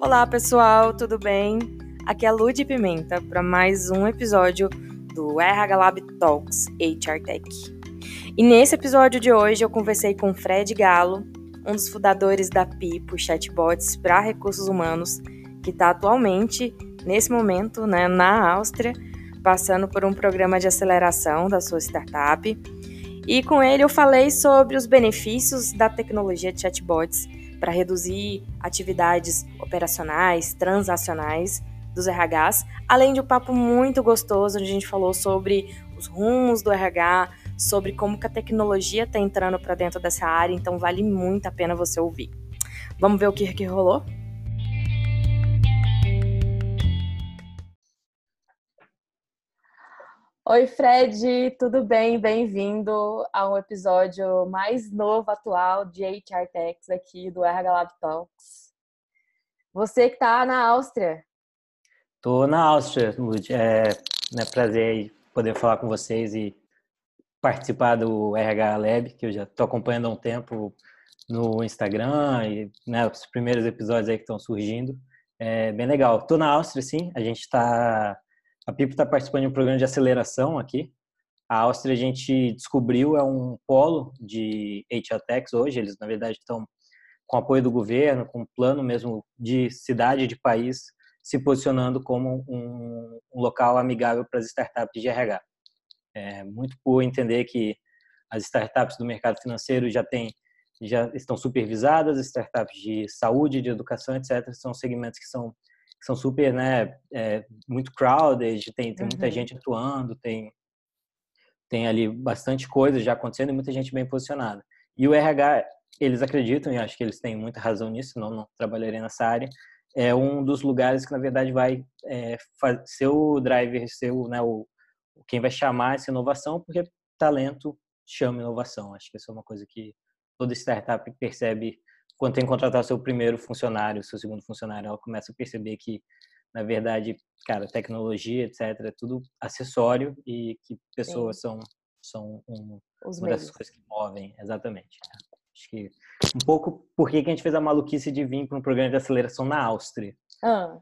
Olá, pessoal, tudo bem? Aqui é a Lud Pimenta para mais um episódio do RH Lab Talks HR Tech. E nesse episódio de hoje eu conversei com Fred Galo, um dos fundadores da Pipo Chatbots para Recursos Humanos, que está atualmente, nesse momento, né, na Áustria, passando por um programa de aceleração da sua startup. E com ele eu falei sobre os benefícios da tecnologia de chatbots para reduzir atividades operacionais, transacionais dos RHs, além de um papo muito gostoso onde a gente falou sobre os rumos do RH, sobre como que a tecnologia está entrando para dentro dessa área, então vale muito a pena você ouvir. Vamos ver o que, que rolou? Oi, Fred, tudo bem? Bem-vindo a um episódio mais novo, atual de HR Techs aqui do RH Lab Talks. Você que está na Áustria. Estou na Áustria, Lud. É né, prazer poder falar com vocês e participar do RH Lab, que eu já estou acompanhando há um tempo no Instagram e né, os primeiros episódios aí que estão surgindo. É bem legal. Estou na Áustria, sim. A gente está a Pipo está participando de um programa de aceleração aqui. A Áustria, a gente descobriu, é um polo de HR Techs hoje. Eles, na verdade, estão com apoio do governo, com um plano mesmo de cidade, de país, se posicionando como um, um local amigável para as startups de RH. É, muito por entender que as startups do mercado financeiro já têm já estão supervisadas, startups de saúde, de educação, etc. São segmentos que são que são super, né, é, muito crowded, tem, tem muita uhum. gente atuando, tem, tem ali bastante coisa já acontecendo e muita gente bem posicionada. E o RH, eles acreditam, e acho que eles têm muita razão nisso, senão não trabalharia nessa área, é um dos lugares que, na verdade, vai é, ser o driver, ser o, né, o, quem vai chamar essa inovação, porque talento chama inovação. Acho que isso é uma coisa que toda startup percebe quando tem que contratar seu primeiro funcionário, seu segundo funcionário, ela começa a perceber que, na verdade, cara, tecnologia, etc., é tudo acessório e que pessoas Sim. são, são um, uma das coisas que movem, exatamente. Acho que um pouco por que a gente fez a maluquice de vir para um programa de aceleração na Áustria. Ah.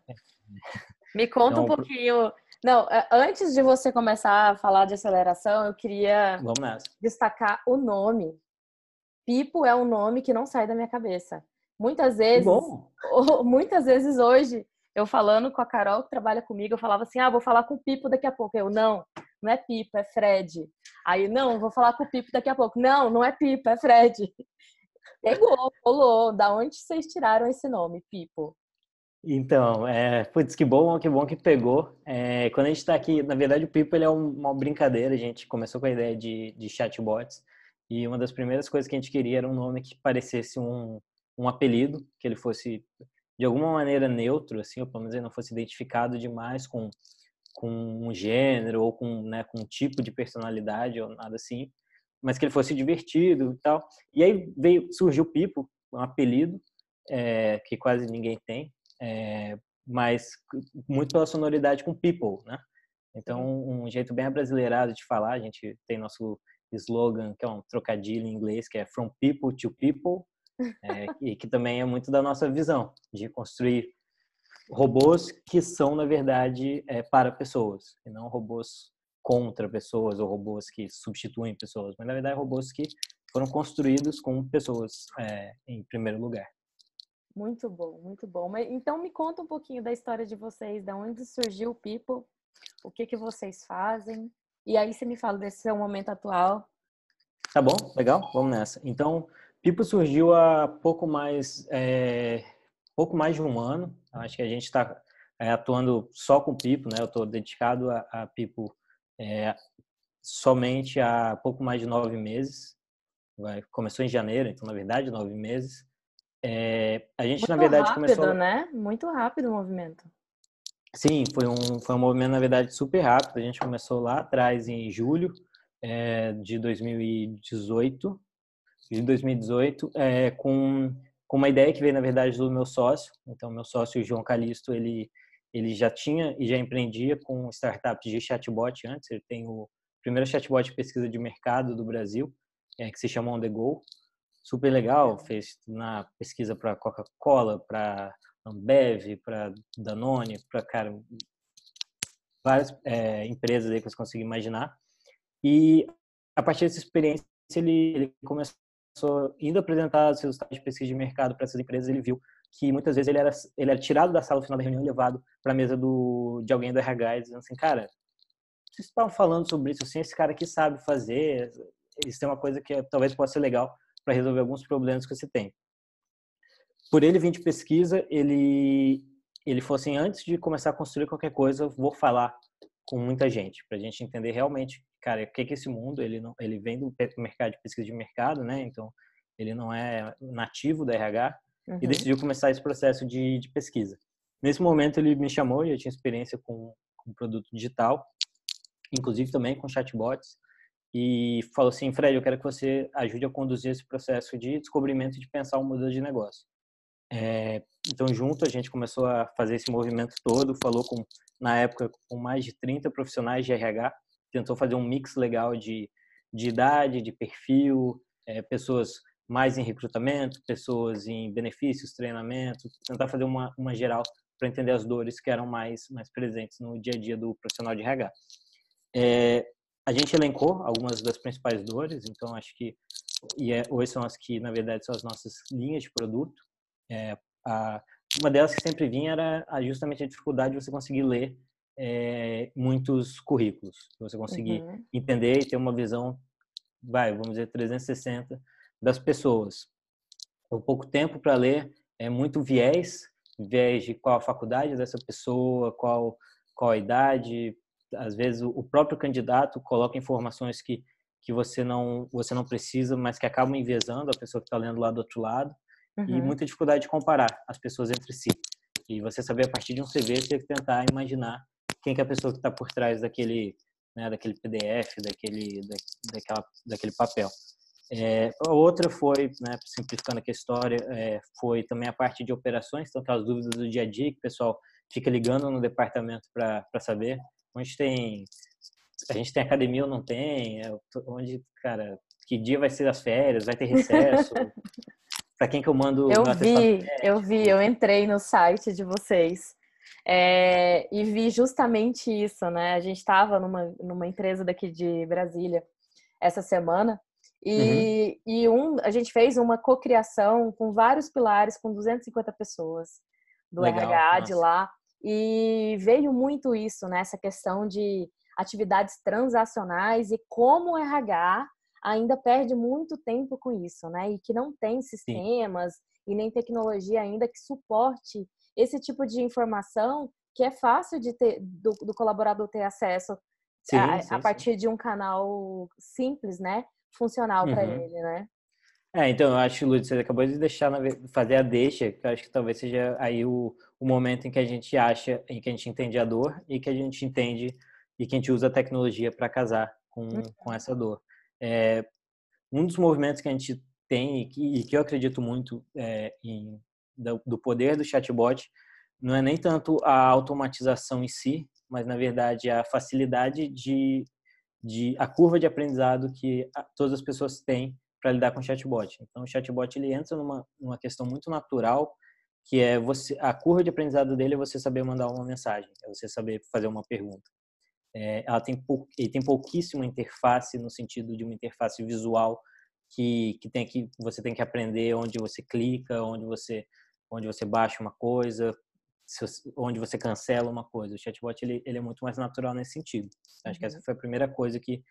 Me conta então, um pouquinho. Não, antes de você começar a falar de aceleração, eu queria destacar o nome Pipo é um nome que não sai da minha cabeça. Muitas vezes, muitas vezes hoje, eu falando com a Carol que trabalha comigo, eu falava assim: "Ah, vou falar com o Pipo daqui a pouco". Eu: "Não, não é Pipo, é Fred". Aí: "Não, vou falar com o Pipo daqui a pouco". "Não, não é Pipo, é Fred". Pegou, rolou. Da onde vocês tiraram esse nome, Pipo? Então, é, putz, que bom, que bom que pegou. É, quando a gente está aqui, na verdade, o Pipo ele é uma brincadeira. A gente começou com a ideia de, de chatbots. E uma das primeiras coisas que a gente queria era um nome que parecesse um, um apelido, que ele fosse de alguma maneira neutro, assim, ou pelo menos ele não fosse identificado demais com, com um gênero ou com, né, com um tipo de personalidade ou nada assim, mas que ele fosse divertido e tal. E aí veio, surgiu o Pipo, um apelido é, que quase ninguém tem, é, mas muito pela sonoridade com people, né? Então, um jeito bem abrasileirado de falar, a gente tem nosso slogan, que é um trocadilho em inglês, que é From People to People, é, e que também é muito da nossa visão de construir robôs que são, na verdade, é, para pessoas, e não robôs contra pessoas ou robôs que substituem pessoas, mas, na verdade, robôs que foram construídos com pessoas é, em primeiro lugar. Muito bom, muito bom. Mas, então, me conta um pouquinho da história de vocês, da onde surgiu o People, o que, que vocês fazem, e aí você me fala desse seu momento atual. Tá bom, legal, vamos nessa. Então, Pipo surgiu há pouco mais, é, pouco mais de um ano. Acho que a gente está é, atuando só com Pipo, né? Eu estou dedicado a, a Pipo é, somente há pouco mais de nove meses. Vai, começou em janeiro, então na verdade nove meses. É, a gente Muito na verdade rápido, começou, né? Muito rápido o movimento. Sim, foi um, foi um movimento, na verdade, super rápido. A gente começou lá atrás, em julho é, de 2018, de 2018 é, com, com uma ideia que veio, na verdade, do meu sócio. Então, meu sócio, João Calisto, ele, ele já tinha e já empreendia com startups de chatbot antes. Ele tem o primeiro chatbot de pesquisa de mercado do Brasil, é, que se chama On The Go. Super legal, fez na pesquisa para Coca-Cola, para Ambev, para Danone, para cara várias é, empresas aí que você consegue imaginar. E a partir dessa experiência ele, ele começou indo apresentar os resultados de pesquisa de mercado para essas empresas, ele viu que muitas vezes ele era ele era tirado da sala no final da reunião e levado para a mesa do de alguém do RH dizendo assim, cara, vocês estavam falando sobre isso, assim, esse cara aqui sabe fazer, isso é uma coisa que talvez possa ser legal para resolver alguns problemas que você tem. Por ele vir de pesquisa, ele ele falou assim, antes de começar a construir qualquer coisa, vou falar com muita gente, para a gente entender realmente, cara, o que é esse mundo, ele não, ele vem do mercado de pesquisa de mercado, né? Então, ele não é nativo da RH uhum. e decidiu começar esse processo de, de, pesquisa. Nesse momento, ele me chamou, eu tinha experiência com, com produto digital, inclusive também com chatbots, e falou assim, Fred, eu quero que você ajude a conduzir esse processo de descobrimento de pensar um modelo de negócio. É, então, junto, a gente começou a fazer esse movimento todo, falou com, na época, com mais de 30 profissionais de RH, tentou fazer um mix legal de, de idade, de perfil, é, pessoas mais em recrutamento, pessoas em benefícios, treinamento, tentar fazer uma, uma geral para entender as dores que eram mais, mais presentes no dia a dia do profissional de RH. É, a gente elencou algumas das principais dores, então acho que e é, hoje são as que, na verdade, são as nossas linhas de produto. É, a, uma delas que sempre vinha era justamente a dificuldade de você conseguir ler é, muitos currículos, você conseguir uhum. entender e ter uma visão, vai, vamos dizer, 360 das pessoas. O pouco tempo para ler é muito viés, viés de qual a faculdade dessa pessoa, qual qual a idade, às vezes o próprio candidato coloca informações que que você não você não precisa, mas que acabam enviesando a pessoa que está lendo lá do outro lado uhum. e muita dificuldade de comparar as pessoas entre si. E você saber a partir de um CV, você tem que tentar imaginar quem que é a pessoa que está por trás daquele, né, daquele PDF, daquele, da, daquela, daquele papel. É, a outra foi, né, simplificando aqui a história, é, foi também a parte de operações, então aquelas dúvidas do dia a dia que o pessoal fica ligando no departamento para saber onde tem a gente tem academia ou não tem, é, onde, cara, que dia vai ser as férias, vai ter recesso, para quem que eu mando Eu vi, eu vi, eu entrei no site de vocês é, e vi justamente isso, né? A gente estava numa, numa empresa daqui de Brasília essa semana e, uhum. e um, a gente fez uma cocriação com vários pilares, com 250 pessoas do Legal, RH nossa. de lá e veio muito isso, né? Essa questão de atividades transacionais e como o RH ainda perde muito tempo com isso, né? E que não tem sistemas Sim. e nem tecnologia ainda que suporte esse tipo de informação que é fácil de ter do, do colaborador ter acesso sim, a, sim, a, partir sim. de um canal simples, né? Funcional uhum. para ele, né? É, então eu acho, Lúcio, você acabou de deixar fazer a deixa, que eu acho que talvez seja aí o, o momento em que a gente acha, em que a gente entende a dor e que a gente entende e que a gente usa a tecnologia para casar com, uhum. com essa dor. É, um dos movimentos que a gente tem e que, e que eu acredito muito é, em, do, do, poder do chatbot não é nem tanto a automatização em si, mas na verdade a facilidade de, de a curva de aprendizado que todas as pessoas têm para lidar com o chatbot. Então o chatbot ele entra numa, numa questão muito natural que é você a curva de aprendizado dele é você saber mandar uma mensagem, é você saber fazer uma pergunta. É, ela tem pou, ele tem pouquíssima interface no sentido de uma interface visual que, que tem que você tem que aprender onde você clica, onde você onde você baixa uma coisa, onde você cancela uma coisa. O chatbot ele, ele é muito mais natural nesse sentido. Acho que essa uhum. foi a primeira coisa que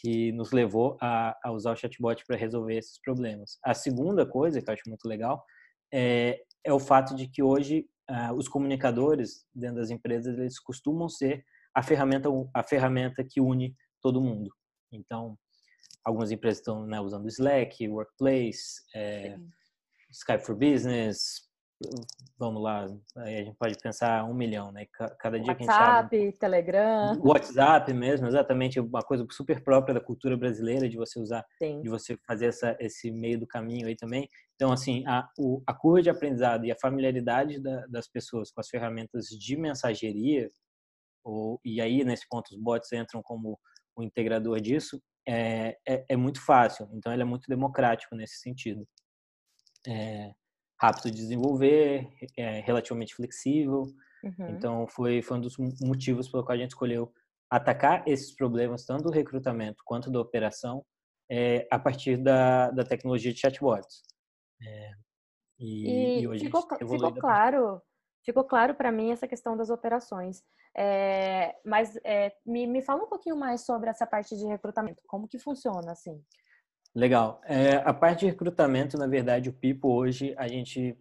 que nos levou a, a usar o chatbot para resolver esses problemas. A segunda coisa que eu acho muito legal é, é o fato de que hoje uh, os comunicadores dentro das empresas eles costumam ser a ferramenta a ferramenta que une todo mundo. Então, algumas empresas estão né, usando Slack, Workplace, é, Skype for Business, vamos lá, aí a gente pode pensar um milhão, né? Cada dia WhatsApp, que a gente abre... Telegram. WhatsApp mesmo, exatamente, uma coisa super própria da cultura brasileira de você usar, Sim. de você fazer essa, esse meio do caminho aí também. Então, assim, a, o, a curva de aprendizado e a familiaridade da, das pessoas com as ferramentas de mensageria ou, e aí, nesse ponto, os bots entram como o integrador disso, é, é, é muito fácil. Então, ele é muito democrático nesse sentido. É, rápido de desenvolver, é, relativamente flexível. Uhum. Então, foi, foi um dos motivos pelo qual a gente escolheu atacar esses problemas, tanto do recrutamento quanto da operação, é, a partir da, da tecnologia de chatbots. É, e, e, e, hoje ficou, ficou claro, ficou claro para mim essa questão das operações. É, mas é, me, me fala um pouquinho mais sobre essa parte de recrutamento. Como que funciona assim? Legal. É, a parte de recrutamento, na verdade, o Pipo hoje a gente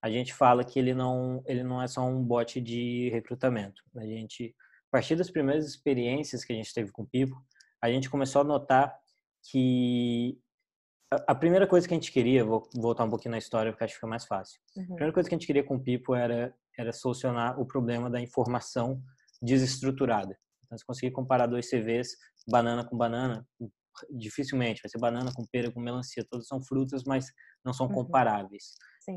a gente fala que ele não ele não é só um bot de recrutamento. A gente a partir das primeiras experiências que a gente teve com o Pipo, a gente começou a notar que a primeira coisa que a gente queria, vou voltar um pouquinho na história porque acho que fica mais fácil. Uhum. A primeira coisa que a gente queria com o Pipo era, era solucionar o problema da informação desestruturada. Então, se conseguir comparar dois CVs, banana com banana, dificilmente vai ser banana com pera com melancia, todos são frutas, mas não são uhum. comparáveis.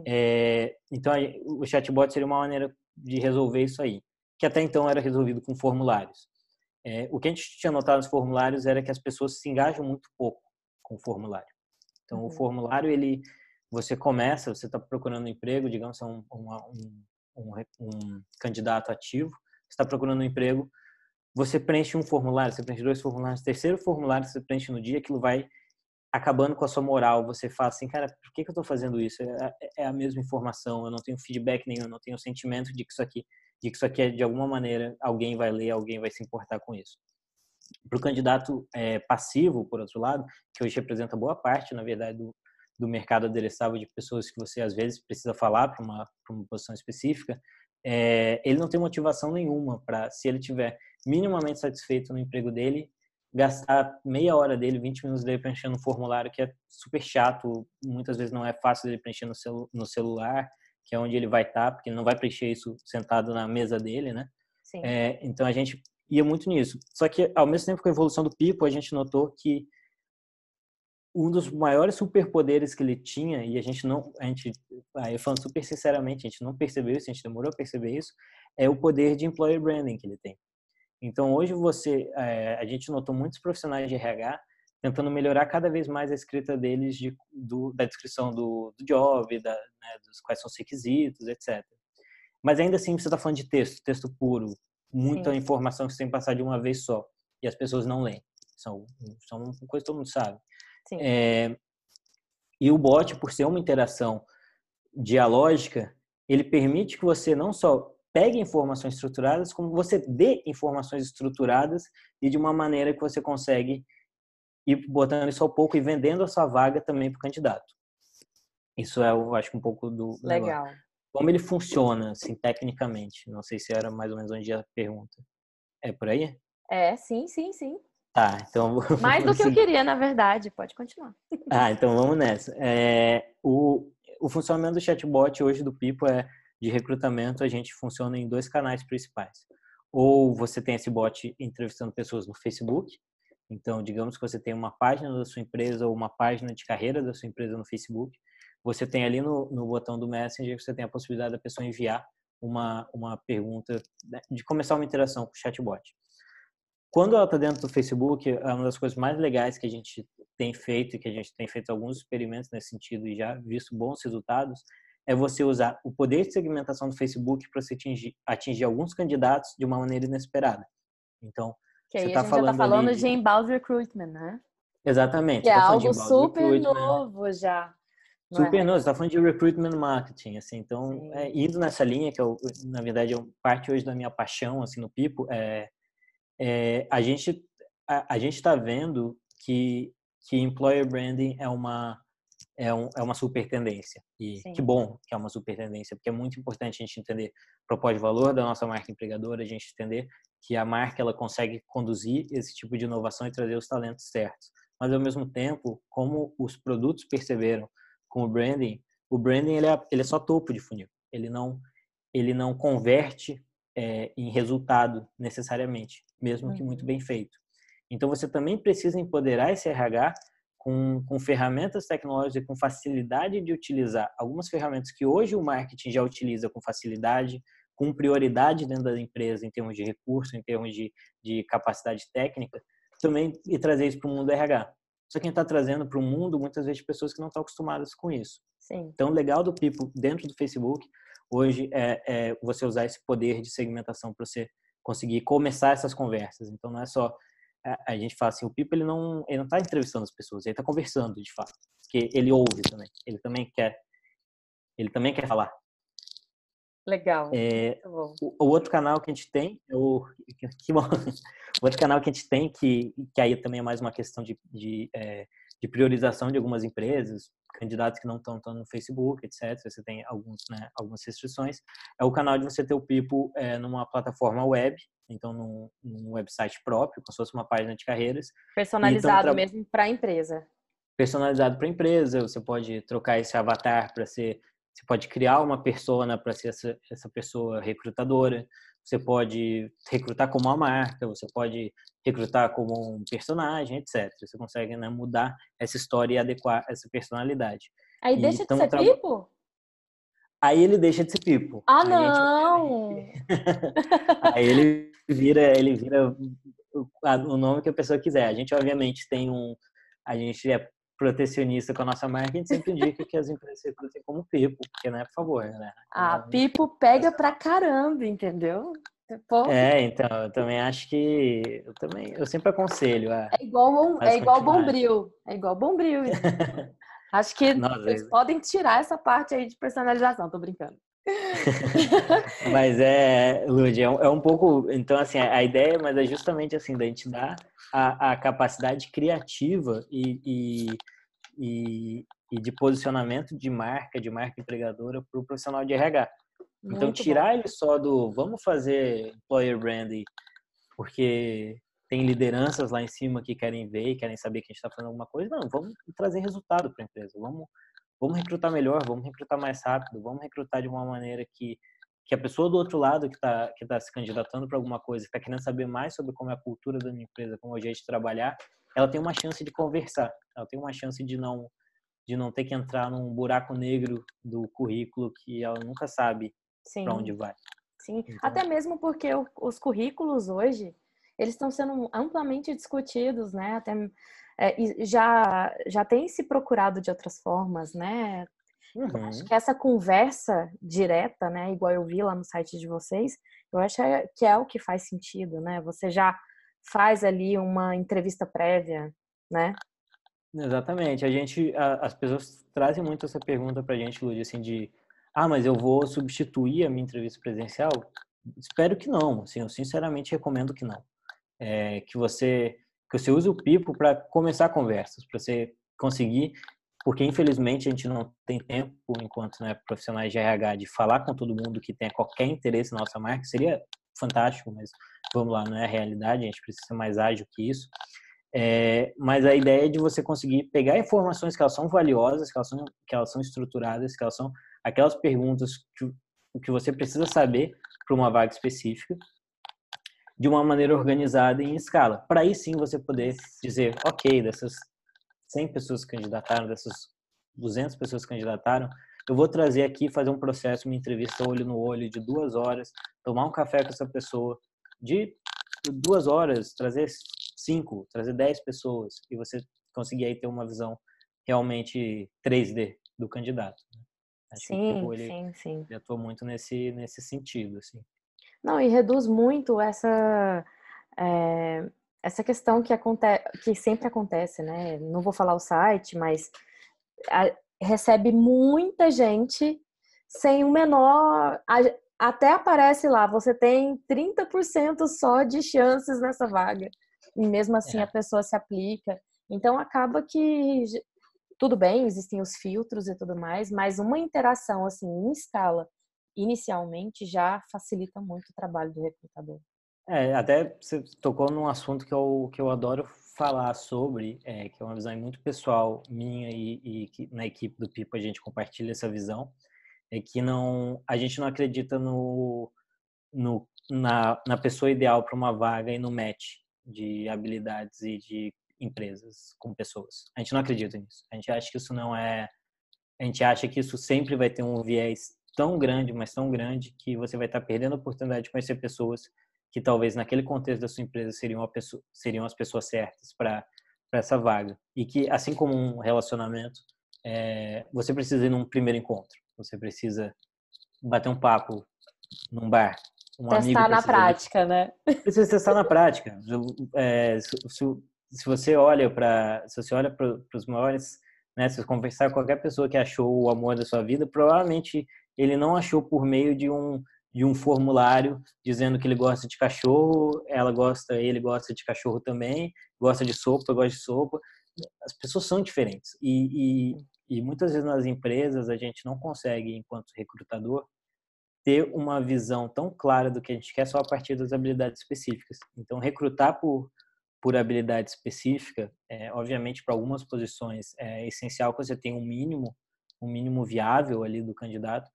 É, então, o chatbot seria uma maneira de resolver isso aí, que até então era resolvido com formulários. É, o que a gente tinha notado nos formulários era que as pessoas se engajam muito pouco com o formulário. Então, uhum. o formulário, ele, você começa, você está procurando um emprego, digamos, é um, um, um, um, candidato ativo, está procurando um emprego, você preenche um formulário, você preenche dois formulários, terceiro formulário você preenche no dia, aquilo vai acabando com a sua moral. Você fala assim, cara, por que, que eu estou fazendo isso? É, é, a mesma informação, eu não tenho feedback nenhum, eu não tenho sentimento de que isso aqui, de que isso aqui é de alguma maneira alguém vai ler, alguém vai se importar com isso. Para o candidato é, passivo, por outro lado, que hoje representa boa parte, na verdade, do, do mercado adereçável de pessoas que você às vezes precisa falar para uma, uma posição específica, é, ele não tem motivação nenhuma para, se ele tiver minimamente satisfeito no emprego dele, gastar meia hora dele, 20 minutos dele preenchendo um formulário que é super chato, muitas vezes não é fácil dele preencher no, celu no celular, que é onde ele vai estar, tá, porque ele não vai preencher isso sentado na mesa dele, né? É, então a gente ia muito nisso. Só que, ao mesmo tempo com a evolução do Pipo, a gente notou que um dos maiores superpoderes que ele tinha, e a gente não, a gente, aí falando super sinceramente, a gente não percebeu isso, a gente demorou a perceber isso, é o poder de employer branding que ele tem. Então, hoje você, é, a gente notou muitos profissionais de RH tentando melhorar cada vez mais a escrita deles de, do, da descrição do, do job, da, né, dos quais são os requisitos, etc. Mas ainda assim, você está falando de texto, texto puro, muita Sim. informação que você tem que passar de uma vez só e as pessoas não leem. São, são uma coisa que todo mundo sabe. É, e o bot, por ser uma interação dialógica, ele permite que você não só pegue informações estruturadas, como você dê informações estruturadas e de uma maneira que você consegue ir botando isso ao pouco e vendendo a sua vaga também para o candidato. Isso é, eu acho, um pouco do. Legal. Negócio. Como ele funciona, assim, tecnicamente? Não sei se era mais ou menos onde a pergunta. É por aí? É, sim, sim, sim. Tá, então. Mais do que eu queria, na verdade. Pode continuar. Ah, então vamos nessa. É, o, o funcionamento do chatbot hoje do Pipo é de recrutamento, a gente funciona em dois canais principais. Ou você tem esse bot entrevistando pessoas no Facebook. Então, digamos que você tem uma página da sua empresa ou uma página de carreira da sua empresa no Facebook você tem ali no, no botão do Messenger, você tem a possibilidade da pessoa enviar uma, uma pergunta, né, de começar uma interação com o chatbot. Quando ela está dentro do Facebook, é uma das coisas mais legais que a gente tem feito, e que a gente tem feito alguns experimentos nesse sentido e já visto bons resultados, é você usar o poder de segmentação do Facebook para você atingir, atingir alguns candidatos de uma maneira inesperada. Então, que você está falando, tá falando de inbound recruitment, né? Exatamente. Que é tá algo super novo já. Super, é? não, você está falando de recruitment marketing, assim, então, é, indo nessa linha, que eu, na verdade, é parte hoje da minha paixão, assim, no Pipo, é, é a gente a, a gente está vendo que, que employer branding é uma, é, um, é uma super tendência. E Sim. que bom que é uma super tendência, porque é muito importante a gente entender o propósito de valor da nossa marca empregadora, a gente entender que a marca ela consegue conduzir esse tipo de inovação e trazer os talentos certos. Mas, ao mesmo tempo, como os produtos perceberam com o branding, o branding ele é, ele é só topo de funil. Ele não, ele não converte é, em resultado necessariamente, mesmo que muito uhum. bem feito. Então você também precisa empoderar esse RH com, com ferramentas tecnológicas com facilidade de utilizar algumas ferramentas que hoje o marketing já utiliza com facilidade, com prioridade dentro da empresa em termos de recurso, em termos de, de capacidade técnica, também e trazer isso para o mundo RH. Só que a gente está trazendo para o mundo muitas vezes pessoas que não estão acostumadas com isso. Sim. Então, o legal do People dentro do Facebook hoje é, é você usar esse poder de segmentação para você conseguir começar essas conversas. Então, não é só a, a gente fala assim, o Pipo ele não ele não está entrevistando as pessoas, ele está conversando de fato, porque ele ouve também, ele também quer ele também quer falar. Legal. É, o, o, outro canal que a gente tem, é o, que bom, o outro canal que a gente tem, que, que aí também é mais uma questão de, de, é, de priorização de algumas empresas, candidatos que não estão no Facebook, etc. Você tem alguns, né, algumas restrições. É o canal de você ter o Pipo é, numa plataforma web, então num, num, website próprio, como se fosse uma página de carreiras. Personalizado então, mesmo para a empresa. Personalizado para a empresa. Você pode trocar esse avatar para ser você pode criar uma persona para ser essa, essa pessoa recrutadora. Você pode recrutar como uma marca, você pode recrutar como um personagem, etc. Você consegue né, mudar essa história e adequar essa personalidade. Aí e deixa de ser tra... pipo? Aí ele deixa de ser pipo. Ah, não! Aí ele vira, ele vira o nome que a pessoa quiser. A gente, obviamente, tem um. A gente é protecionista com a nossa marca, a gente sempre indica que as empresas recrutem como Pipo, porque, né, por favor, né? Ah, então, Pipo pega pra caramba, entendeu? Pô. É, então, eu também acho que eu também, eu sempre aconselho a É igual é igual Bombril, é igual Bombril. acho que Nossa, vocês é... podem tirar essa parte aí de personalização, tô brincando. mas é, Lud, é, um, é um pouco, então assim, a ideia, mas é justamente assim, da gente dar a, a capacidade criativa e, e, e, e, de posicionamento de marca, de marca empregadora para o profissional de RH. Então, Muito tirar bom. ele só do vamos fazer employer branding, porque tem lideranças lá em cima que querem ver e querem saber que a gente está fazendo alguma coisa. Não, vamos trazer resultado para a empresa. Vamos, vamos recrutar melhor, vamos recrutar mais rápido, vamos recrutar de uma maneira que que a pessoa do outro lado que está que tá se candidatando para alguma coisa, que está querendo saber mais sobre como é a cultura da minha empresa, como é o jeito de trabalhar, ela tem uma chance de conversar, ela tem uma chance de não de não ter que entrar num buraco negro do currículo que ela nunca sabe para onde vai. Sim, então, até mesmo porque os currículos hoje eles estão sendo amplamente discutidos, né? Até é, já já tem se procurado de outras formas, né? Uhum. Acho que essa conversa direta, né, igual eu vi lá no site de vocês, eu acho é, que é o que faz sentido, né? Você já faz ali uma entrevista prévia, né? Exatamente. A gente, a, as pessoas trazem muito essa pergunta pra gente, Lúcia, assim, de ah, mas eu vou substituir a minha entrevista presencial? Espero que não. Assim, eu sinceramente recomendo que não. É, que você que você use o Pipo para começar conversas, para você conseguir porque infelizmente a gente não tem tempo, enquanto né, profissionais de RH, de falar com todo mundo que tenha qualquer interesse na nossa marca. Seria fantástico, mas vamos lá, não é a realidade, a gente precisa ser mais ágil que isso. É, mas a ideia é de você conseguir pegar informações que elas são valiosas, que elas são, que elas são estruturadas, que elas são aquelas perguntas que, que você precisa saber para uma vaga específica, de uma maneira organizada e em escala. Para aí sim você poder dizer, ok, dessas 100 pessoas que candidataram, dessas 200 pessoas que candidataram, eu vou trazer aqui, fazer um processo, uma entrevista olho no olho de duas horas, tomar um café com essa pessoa de duas horas, trazer cinco, trazer dez pessoas e você conseguir aí ter uma visão realmente 3D do candidato. Né? Sim, ele, sim, sim. Ele atua muito nesse, nesse sentido, assim. Não, e reduz muito essa... É essa questão que, acontece, que sempre acontece, né? Não vou falar o site, mas a, recebe muita gente sem o menor. A, até aparece lá, você tem 30% só de chances nessa vaga. E mesmo assim é. a pessoa se aplica. Então acaba que tudo bem, existem os filtros e tudo mais, mas uma interação assim em escala inicialmente já facilita muito o trabalho do recrutador. É, até você tocou num assunto que eu, que eu adoro falar sobre, é, que é uma visão muito pessoal minha e, e que na equipe do Pipo a gente compartilha essa visão, é que não a gente não acredita no, no na, na pessoa ideal para uma vaga e no match de habilidades e de empresas com pessoas. A gente não acredita nisso. A gente acha que isso não é a gente acha que isso sempre vai ter um viés tão grande, mas tão grande que você vai estar perdendo a oportunidade de conhecer pessoas que talvez naquele contexto da sua empresa seriam, pessoa, seriam as pessoas certas para essa vaga. E que, assim como um relacionamento, é, você precisa ir num primeiro encontro. Você precisa bater um papo num bar. Um testar na prática, de... né? Precisa testar na prática. É, se, se, você olha para se você olha para os maiores, né, se você conversar com qualquer pessoa que achou o amor da sua vida, provavelmente ele não achou por meio de um de um formulário dizendo que ele gosta de cachorro, ela gosta, ele gosta de cachorro também, gosta de sopa, gosta de sopa. As pessoas são diferentes e, e, e muitas vezes nas empresas a gente não consegue, enquanto recrutador, ter uma visão tão clara do que a gente quer só a partir das habilidades específicas. Então, recrutar por, por habilidade específica, é, obviamente, para algumas posições é essencial que você tenha um mínimo, um mínimo viável ali do candidato,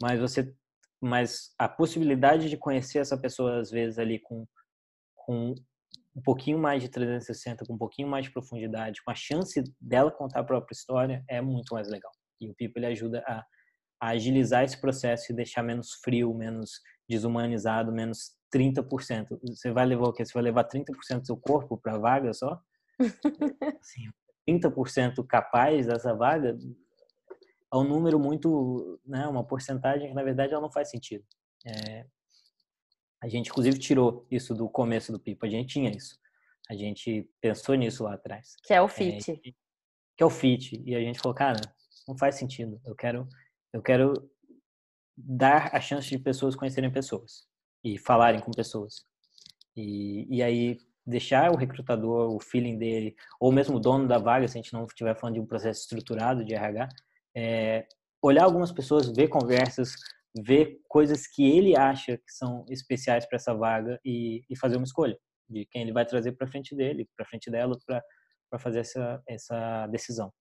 mas você mas a possibilidade de conhecer essa pessoa às vezes ali com, com um pouquinho mais de 360, com um pouquinho mais de profundidade, com a chance dela contar a própria história, é muito mais legal. E o Pipo ele ajuda a, a agilizar esse processo e deixar menos frio, menos desumanizado, menos 30%. Você vai levar o quê? Você vai levar 30% do seu corpo para a vaga só? Assim, 30% capaz dessa vaga é um número muito, né, uma porcentagem que na verdade ela não faz sentido. É, a gente inclusive tirou isso do começo do Pipa, a gente tinha isso. A gente pensou nisso lá atrás. Que é o fit. É, que é o fit. E a gente falou, cara, não faz sentido. Eu quero, eu quero dar a chance de pessoas conhecerem pessoas e falarem com pessoas. E, e aí deixar o recrutador, o feeling dele, ou mesmo o dono da vaga, se a gente não estiver falando de um processo estruturado de RH, é, olhar algumas pessoas, ver conversas, ver coisas que ele acha que são especiais para essa vaga e, e, fazer uma escolha de quem ele vai trazer para frente dele, para frente dela, para fazer essa, essa decisão.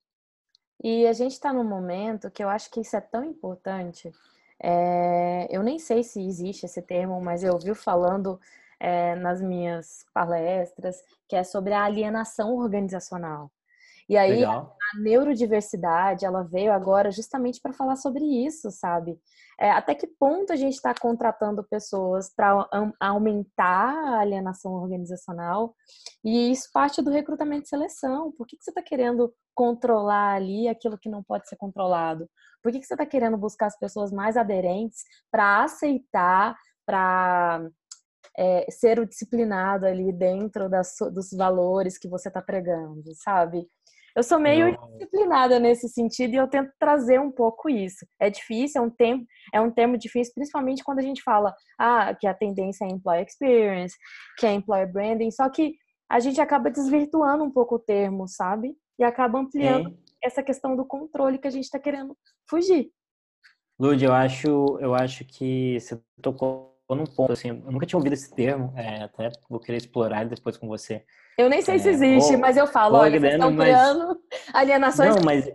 E a gente está num momento que eu acho que isso é tão importante. É, eu nem sei se existe esse termo, mas eu ouvi falando é, nas minhas palestras que é sobre a alienação organizacional. E aí Legal. a neurodiversidade, ela veio agora justamente para falar sobre isso, sabe? É, até que ponto a gente está contratando pessoas para aumentar a alienação organizacional? E isso parte do recrutamento e seleção. Por que, que você está querendo controlar ali aquilo que não pode ser controlado? Por que, que você está querendo buscar as pessoas mais aderentes para aceitar, para é, ser o disciplinado ali dentro das, dos valores que você está pregando, sabe? Eu sou meio Não. disciplinada nesse sentido e eu tento trazer um pouco isso. É difícil, é um tempo, é um termo difícil, principalmente quando a gente fala ah, que a tendência é employee experience, que é employer branding, só que a gente acaba desvirtuando um pouco o termo, sabe? E acaba ampliando essa questão do controle que a gente está querendo fugir. Lud, eu acho, eu acho que você tocou num ponto assim, eu nunca tinha ouvido esse termo, é, até vou querer explorar depois com você. Eu nem sei é, se existe, mas eu falo, olha, vocês estão mas... criando alienações não, mas,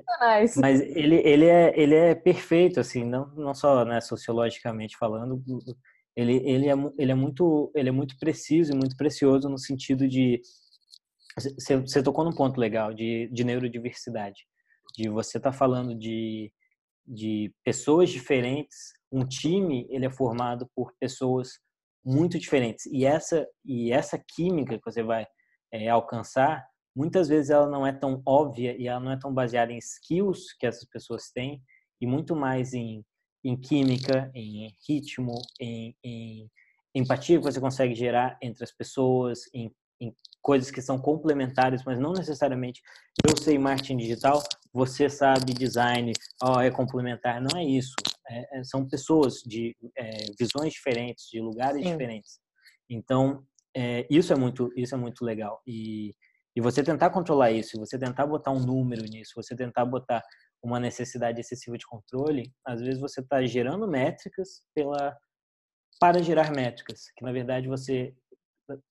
mas ele, ele, é, ele é perfeito, assim, não, não só né, sociologicamente falando, ele, ele, é, ele, é muito, ele é muito preciso e muito precioso no sentido de... Você, você tocou num ponto legal de, de neurodiversidade, de você estar tá falando de, de pessoas diferentes, um time ele é formado por pessoas muito diferentes, e essa, e essa química que você vai é, alcançar, muitas vezes ela não é tão óbvia e ela não é tão baseada em skills que essas pessoas têm e muito mais em, em química, em ritmo, em, em empatia que você consegue gerar entre as pessoas, em, em coisas que são complementares, mas não necessariamente eu sei marketing digital, você sabe design, oh, é complementar. Não é isso. É, é, são pessoas de é, visões diferentes, de lugares Sim. diferentes. Então, é, isso é muito isso é muito legal. E e você tentar controlar isso, você tentar botar um número nisso, você tentar botar uma necessidade excessiva de controle, às vezes você está gerando métricas pela para gerar métricas, que na verdade você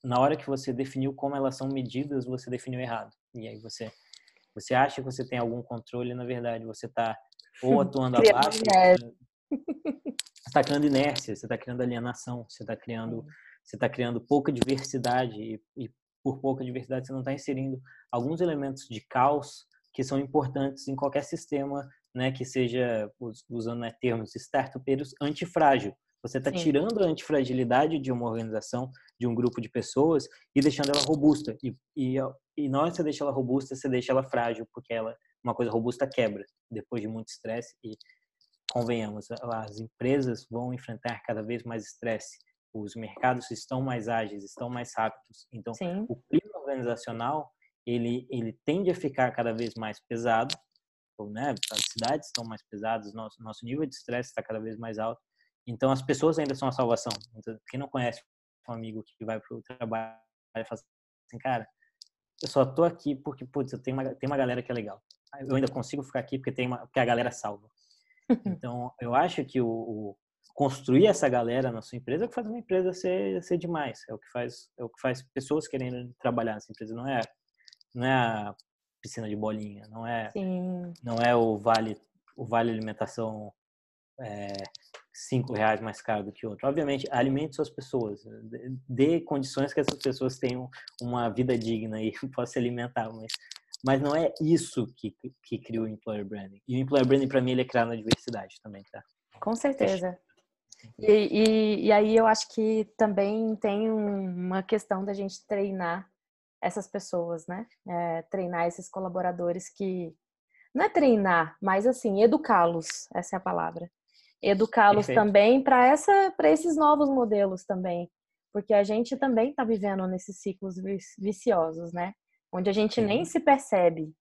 na hora que você definiu como elas são medidas, você definiu errado. E aí você você acha que você tem algum controle, na verdade você está ou atuando abaixo, está criando inércia, você está criando alienação, você está criando você está criando pouca diversidade e, e, por pouca diversidade você não está inserindo alguns elementos de caos que são importantes em qualquer sistema, né, que seja usando né, termos startupeiros antifrágil. Você está tirando a antifragilidade de uma organização, de um grupo de pessoas e deixando ela robusta. E, e e na hora que você deixa ela robusta, você deixa ela frágil, porque ela uma coisa robusta quebra depois de muito estresse e convenhamos, as empresas vão enfrentar cada vez mais estresse, os mercados estão mais ágeis, estão mais rápidos. Então, Sim. o clima organizacional ele ele tende a ficar cada vez mais pesado, ou, né? As cidades estão mais pesadas, nosso nosso nível de estresse está cada vez mais alto. Então, as pessoas ainda são a salvação. Então, quem não conhece um amigo que vai para o trabalho e fala assim, cara, eu só tô aqui porque, putz, tem uma, tem uma galera que é legal. Eu ainda consigo ficar aqui porque tem uma, porque a galera salva. Então, eu acho que o, o, construir essa galera na sua empresa é que faz uma empresa ser, ser demais. É o que faz é o que faz pessoas querendo trabalhar nessa empresa. Não é não é a piscina de bolinha, não é Sim. não é o vale o vale alimentação é, cinco reais mais caro do que outro. Obviamente, alimente suas pessoas, dê condições que essas pessoas tenham uma vida digna e possam se alimentar, mas mas não é isso que, que cria o employer branding. E o employer branding para mim ele é criado na diversidade também, tá? Com certeza. E, e, e, aí eu acho que também tem uma questão da gente treinar essas pessoas, né? É, treinar esses colaboradores que não é treinar, mas assim educá-los. Essa é a palavra. Educá-los também para essa para esses novos modelos também, porque a gente também está vivendo nesses ciclos viciosos, né? onde a gente Sim. nem se percebe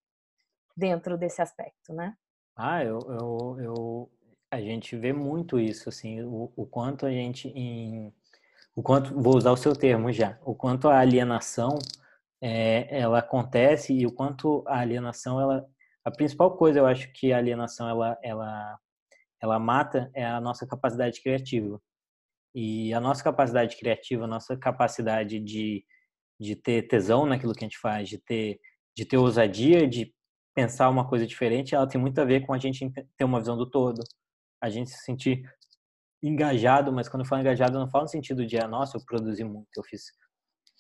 dentro desse aspecto, né? Ah, eu, eu, eu a gente vê muito isso, assim, o, o quanto a gente em o quanto vou usar o seu termo já, o quanto a alienação é, ela acontece e o quanto a alienação ela a principal coisa eu acho que a alienação ela ela ela mata é a nossa capacidade criativa. E a nossa capacidade criativa, a nossa capacidade de de ter tesão naquilo que a gente faz, de ter, de ter ousadia, de pensar uma coisa diferente, ela tem muito a ver com a gente ter uma visão do todo, a gente se sentir engajado, mas quando eu falo engajado, eu não falo no sentido de, ah, nossa, eu produzi muito, eu fiz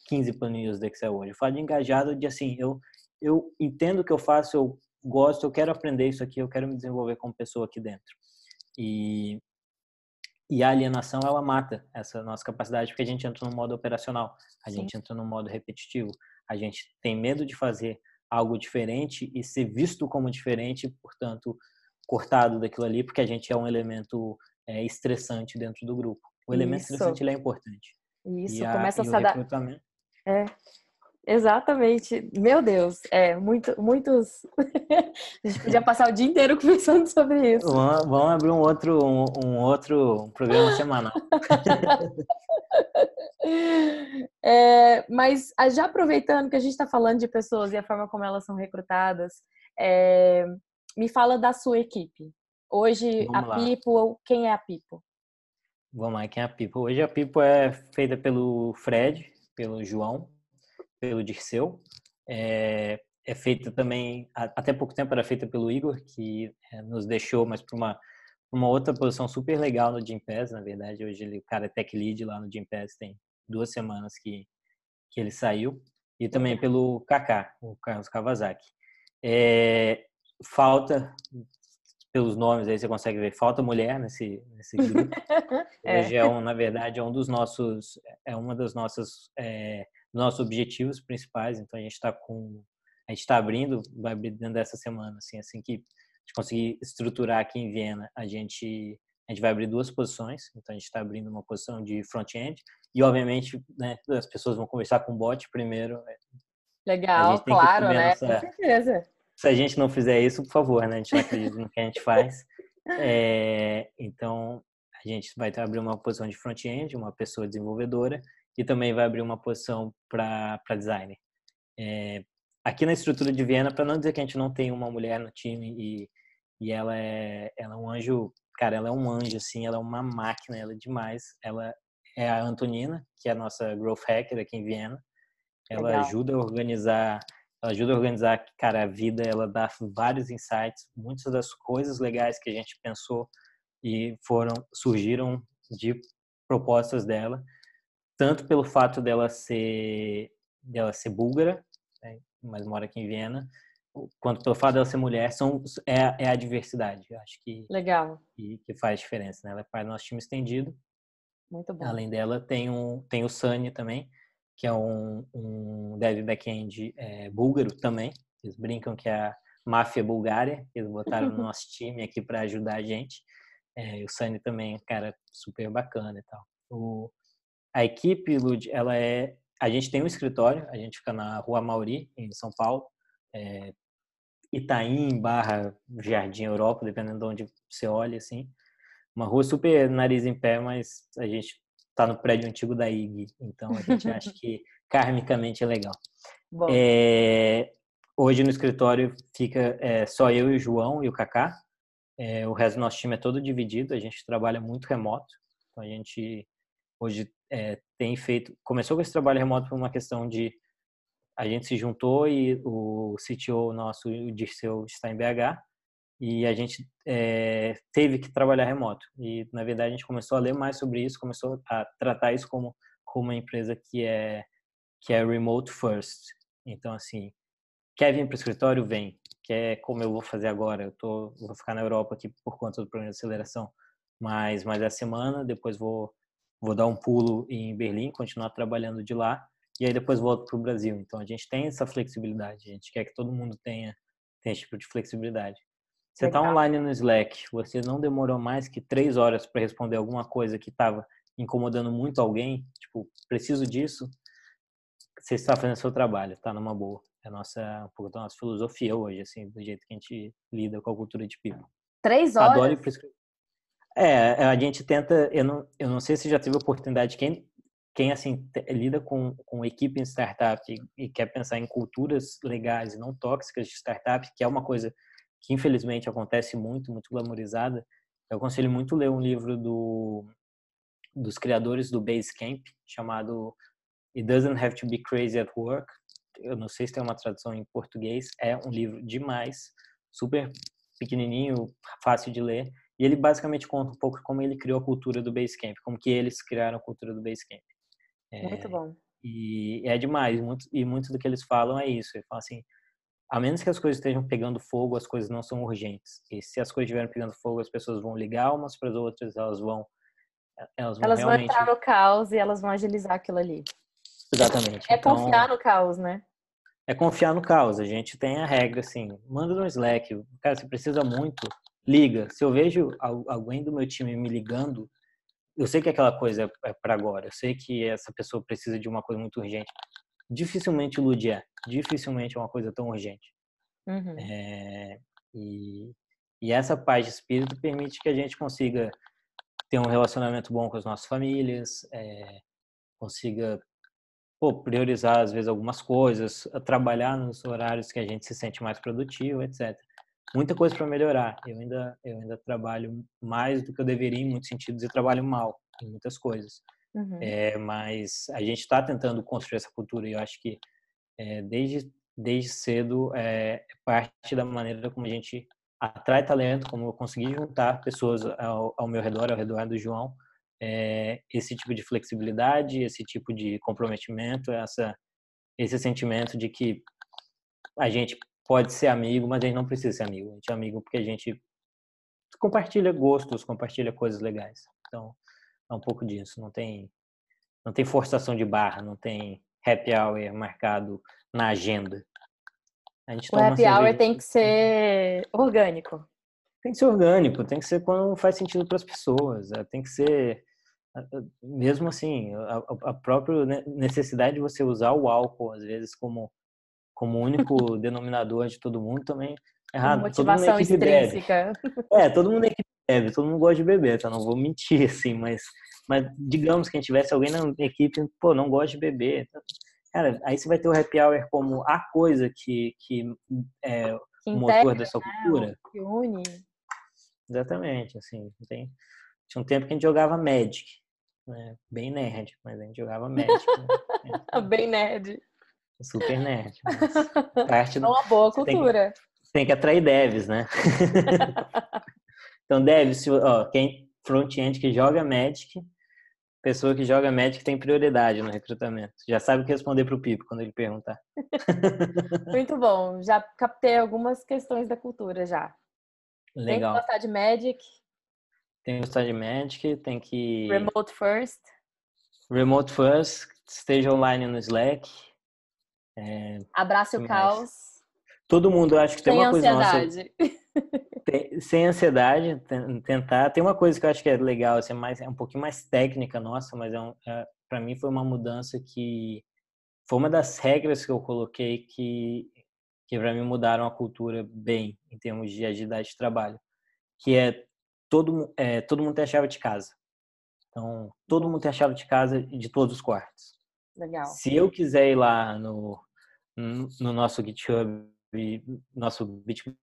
15 planilhas do Excel hoje. Eu falo de engajado de, assim, eu, eu entendo o que eu faço, eu gosto, eu quero aprender isso aqui, eu quero me desenvolver como pessoa aqui dentro. E, e a alienação, ela mata essa nossa capacidade, porque a gente entra no modo operacional, a Sim. gente entra no modo repetitivo, a gente tem medo de fazer algo diferente e ser visto como diferente, portanto, cortado daquilo ali, porque a gente é um elemento é, estressante dentro do grupo. O elemento Isso. estressante é importante. Isso, a, começa a se adaptar. É, Exatamente. Meu Deus, é, muito, muitos. a gente podia passar o dia inteiro conversando sobre isso. Vamos, vamos abrir um outro, um, um outro programa semanal. é, mas ah, já aproveitando que a gente está falando de pessoas e a forma como elas são recrutadas, é, me fala da sua equipe. Hoje, vamos a lá. Pipo, quem é a Pipo? Vamos lá, quem é a Pipo? Hoje a Pipo é feita pelo Fred, pelo João pelo Dirceu. É, é feita também, até pouco tempo era feita pelo Igor, que é, nos deixou, mas para uma, uma outra posição super legal no Gimpass, na verdade. Hoje ele, o cara é tech lead lá no Gimpass, tem duas semanas que, que ele saiu. E também pelo Kaká, o Carlos Kawasaki. É, falta, pelos nomes aí você consegue ver, falta mulher nesse, nesse grupo. é. Hoje é um, na verdade, é um dos nossos, é uma das nossas é, nossos objetivos principais. Então a gente está com, a gente está abrindo, vai abrir dentro dessa semana, assim, assim que a gente conseguir estruturar aqui em Viena, a gente a gente vai abrir duas posições. Então a gente está abrindo uma posição de front-end e obviamente, né, as pessoas vão conversar com o bot primeiro. Legal, claro, né? Nossa... Com certeza. Se a gente não fizer isso, por favor, né? A gente não acredita no que a gente faz. É, então, a gente vai abrir uma posição de front-end, uma pessoa desenvolvedora, e também vai abrir uma posição para designer. É, aqui na estrutura de Viena, para não dizer que a gente não tem uma mulher no time e, e ela, é, ela é um anjo, cara, ela é um anjo, assim, ela é uma máquina, ela é demais. Ela é a Antonina, que é a nossa growth hacker aqui em Viena. Ela Legal. ajuda a organizar, ajuda a organizar, cara, a vida, ela dá vários insights, muitas das coisas legais que a gente pensou e foram surgiram de propostas dela tanto pelo fato dela ser dela ser búlgara, né, mas mora aqui em Viena, quanto pelo fato dela ser mulher, são é, é a diversidade. Eu acho que legal que, que faz diferença. Né? Ela é parte do nosso time estendido. Muito bom. Além dela tem um tem o Sani também, que é um, um dev back-end é, búlgaro também. Eles brincam que é a máfia bulgária. Eles botaram no nosso time aqui para ajudar a gente. É, o Sunny também, cara, super bacana e tal. O, a equipe, Lud, ela é. A gente tem um escritório, a gente fica na Rua Mauri, em São Paulo. É, Itaim barra Jardim Europa, dependendo de onde você olha, assim. Uma rua super nariz em pé, mas a gente tá no prédio antigo da IG, então a gente acha que karmicamente é legal. É, hoje no escritório fica é, só eu e o João e o Kaká. É, o resto do nosso time é todo dividido, a gente trabalha muito remoto. Então a gente hoje é, tem feito. Começou com esse trabalho remoto por uma questão de. A gente se juntou e o CTO nosso, o Dirceu, está em BH e a gente é, teve que trabalhar remoto. E, na verdade, a gente começou a ler mais sobre isso, começou a tratar isso como, como uma empresa que é, que é remote first. Então, assim, quer vir para o escritório? Vem. Quer como eu vou fazer agora? Eu tô, vou ficar na Europa aqui por conta do programa de aceleração, mas, mas é semana, depois vou, vou dar um pulo em Berlim, continuar trabalhando de lá, e aí depois volto para o Brasil. Então, a gente tem essa flexibilidade, a gente quer que todo mundo tenha, tenha esse tipo de flexibilidade. Você está online no Slack, você não demorou mais que três horas para responder alguma coisa que estava incomodando muito alguém, tipo, preciso disso, você está fazendo seu trabalho, tá numa boa. É a nossa, um pouco da nossa filosofia hoje, assim, do jeito que a gente lida com a cultura de people. Três horas? Adoro É, a gente tenta, eu não, eu não sei se já teve oportunidade, quem, quem assim, lida com, com equipe em startup e, e quer pensar em culturas legais e não tóxicas de startup, que é uma coisa que infelizmente acontece muito, muito glamorizada, eu aconselho muito ler um livro do, dos criadores do Basecamp, chamado It Doesn't Have to Be Crazy at Work. Eu não sei se tem uma tradução em português. É um livro demais, super pequenininho, fácil de ler. E ele basicamente conta um pouco como ele criou a cultura do Basecamp, como que eles criaram a cultura do Basecamp. É, muito bom. E é demais. Muito, e muito do que eles falam é isso. Eles falam assim, a menos que as coisas estejam pegando fogo, as coisas não são urgentes. E se as coisas estiverem pegando fogo, as pessoas vão ligar umas para as outras, elas vão elas vão, elas realmente... vão entrar no caos e elas vão agilizar aquilo ali. Exatamente. É então, confiar no caos, né? É confiar no caos. A gente tem a regra assim, manda no Slack. Cara, se precisa muito, liga. Se eu vejo alguém do meu time me ligando, eu sei que aquela coisa é para agora. Eu sei que essa pessoa precisa de uma coisa muito urgente dificilmente ilude é. Dificilmente é uma coisa tão urgente. Uhum. É, e, e essa paz de espírito permite que a gente consiga ter um relacionamento bom com as nossas famílias, é, consiga pô, priorizar às vezes algumas coisas, trabalhar nos horários que a gente se sente mais produtivo, etc. Muita coisa para melhorar. Eu ainda eu ainda trabalho mais do que eu deveria em muitos sentidos e trabalho mal em muitas coisas. Uhum. É, mas a gente está tentando construir essa cultura e eu acho que é, desde, desde cedo é parte da maneira como a gente atrai talento, como eu consegui juntar pessoas ao, ao meu redor, ao redor do João, é, esse tipo de flexibilidade, esse tipo de comprometimento, essa, esse sentimento de que a gente pode ser amigo, mas a gente não precisa ser amigo. A gente é amigo porque a gente compartilha gostos, compartilha coisas legais. Então, é um pouco disso. Não tem, não tem forçação de barra, não tem happy hour marcado na agenda. A gente o happy hour tem que ser orgânico. Tem que ser orgânico, tem que ser quando faz sentido para as pessoas. É, tem que ser, mesmo assim, a, a própria necessidade de você usar o álcool, às vezes, como, como único denominador de todo mundo também é errado. Motivação extrínseca. Bebe. É, todo mundo é equipe bebe, todo mundo gosta de beber, tá? Não vou mentir, assim, mas, mas digamos que a gente tivesse alguém na equipe, pô, não gosta de beber. Cara, aí você vai ter o happy hour como a coisa que, que é que o motor da sua né? cultura. Que une. Exatamente, assim, tem, tinha um tempo que a gente jogava Magic, né? Bem nerd, mas a gente jogava Magic. Né? Bem nerd. Super nerd. Parte é uma boa cultura. Tem que, tem que atrair devs, né? Então, deve, se, ó, quem front-end que joga Magic, pessoa que joga Magic tem prioridade no recrutamento. Já sabe o que responder para o Pipo quando ele perguntar. Muito bom. Já captei algumas questões da cultura já. Legal. Tem que gostar de Magic. Tem que gostar de Magic, tem que... Remote first. Remote first. esteja online no Slack. É, Abrace o caos. Todo mundo, acho que tem uma coisa ansiedade. Sem ansiedade, tentar. Tem uma coisa que eu acho que é legal, assim, mais, é um pouquinho mais técnica nossa, mas é, um, é para mim foi uma mudança que foi uma das regras que eu coloquei que, que para mim mudaram a cultura bem em termos de agilidade de trabalho, que é todo, é, todo mundo tem a chave de casa. Então, todo mundo tem a chave de casa de todos os quartos. Legal. Se eu quiser ir lá no, no nosso GitHub, nosso Bitbucket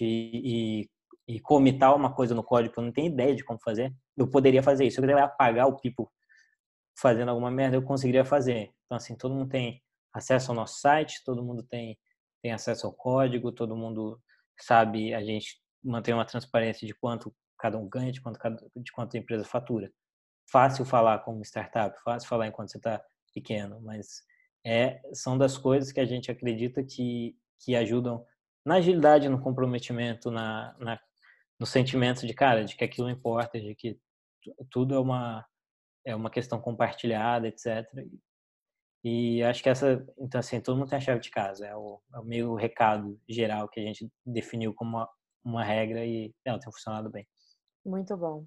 e, e, e comitar uma coisa no código que eu não tenho ideia de como fazer, eu poderia fazer isso. Se eu quiser apagar o pipo fazendo alguma merda, eu conseguiria fazer. Então, assim, todo mundo tem acesso ao nosso site, todo mundo tem, tem acesso ao código, todo mundo sabe, a gente mantém uma transparência de quanto cada um ganha, de quanto, de quanto a empresa fatura. Fácil falar como startup, fácil falar enquanto você está pequeno, mas é, são das coisas que a gente acredita que, que ajudam na agilidade, no comprometimento, na, na, no sentimento de, cara, de que aquilo importa, de que tudo é uma, é uma questão compartilhada, etc. E acho que essa, então assim, todo mundo tem a chave de casa, é o, é o meio recado geral que a gente definiu como uma, uma regra e ela tem funcionado bem. Muito bom.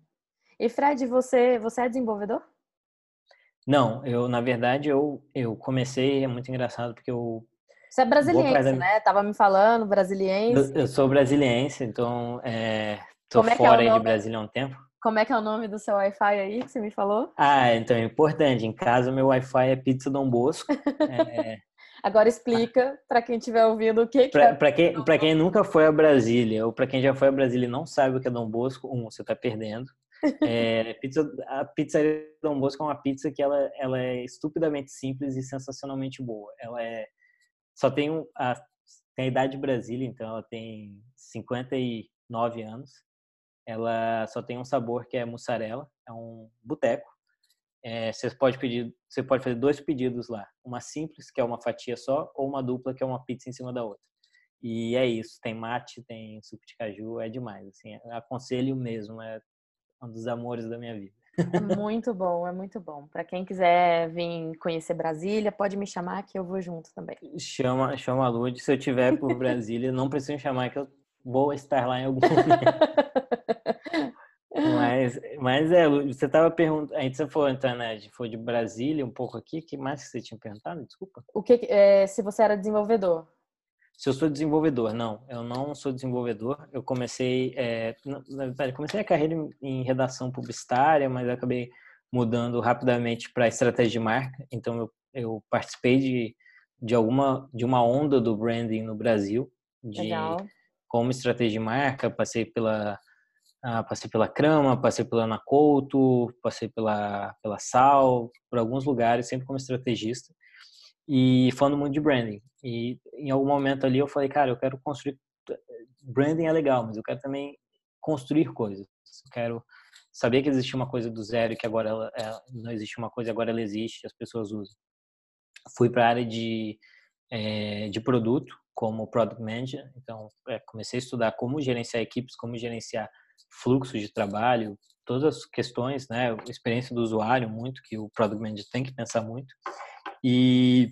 E Fred, você, você é desenvolvedor? Não, eu na verdade eu, eu comecei, é muito engraçado porque eu você é brasiliense, né? Tava me falando, brasiliense. Eu, sou brasiliense, então é, tô é, é fora é de Brasília há um tempo. Como é que é o nome do seu Wi-Fi aí que você me falou? Ah, então é importante. Em casa, meu Wi-Fi é Pizza Dom Bosco. É... Agora explica para quem estiver ouvindo o que, que pra, é. Para quem, pra quem nunca foi a Brasília, ou para quem já foi a Brasília e não sabe o que é Dom Bosco, um, você está perdendo. É, pizza, a pizzaria Dom Bosco é uma pizza que ela, ela é estupidamente simples e sensacionalmente boa. Ela é só tem a, tem a idade de Brasília, então ela tem 59 anos ela só tem um sabor que é mussarela, é um boteco. É, você pode pedir, você pode fazer dois pedidos lá, uma simples que é uma fatia só, ou uma dupla que é uma pizza em cima da outra. E é isso, tem mate, tem suco de caju, é demais. Assim, aconselho mesmo, é um dos amores da minha vida. É muito bom, é muito bom. Para quem quiser vir conhecer Brasília, pode me chamar que eu vou junto também. Chama, chama a Lud. Se eu tiver por Brasília, não precisa me chamar que eu vou estar lá em algum momento. Mas, mas é, você estava perguntando, a gente você falou, então, né, foi de Brasília um pouco aqui, que mais que você tinha perguntado? Desculpa. O que, é, se você era desenvolvedor? Se eu sou desenvolvedor, não, eu não sou desenvolvedor. Eu comecei, é, na verdade, comecei a carreira em, redação publicitária, mas acabei mudando rapidamente para estratégia de marca. Então, eu, eu participei de, de alguma de uma onda do branding no Brasil, de Legal. como estratégia de marca. Passei pela ah, passei pela Crama, passei pela Ana Couto, passei pela, pela Sal, por alguns lugares, sempre como estrategista e falando muito de branding. E em algum momento ali eu falei, cara, eu quero construir. Branding é legal, mas eu quero também construir coisas. Eu quero saber que existe uma coisa do zero e que agora ela, ela, não existe uma coisa, agora ela existe as pessoas usam. Fui para a área de, é, de produto, como Product Manager, então é, comecei a estudar como gerenciar equipes, como gerenciar fluxo de trabalho, todas as questões, né, experiência do usuário muito que o product manager tem que pensar muito e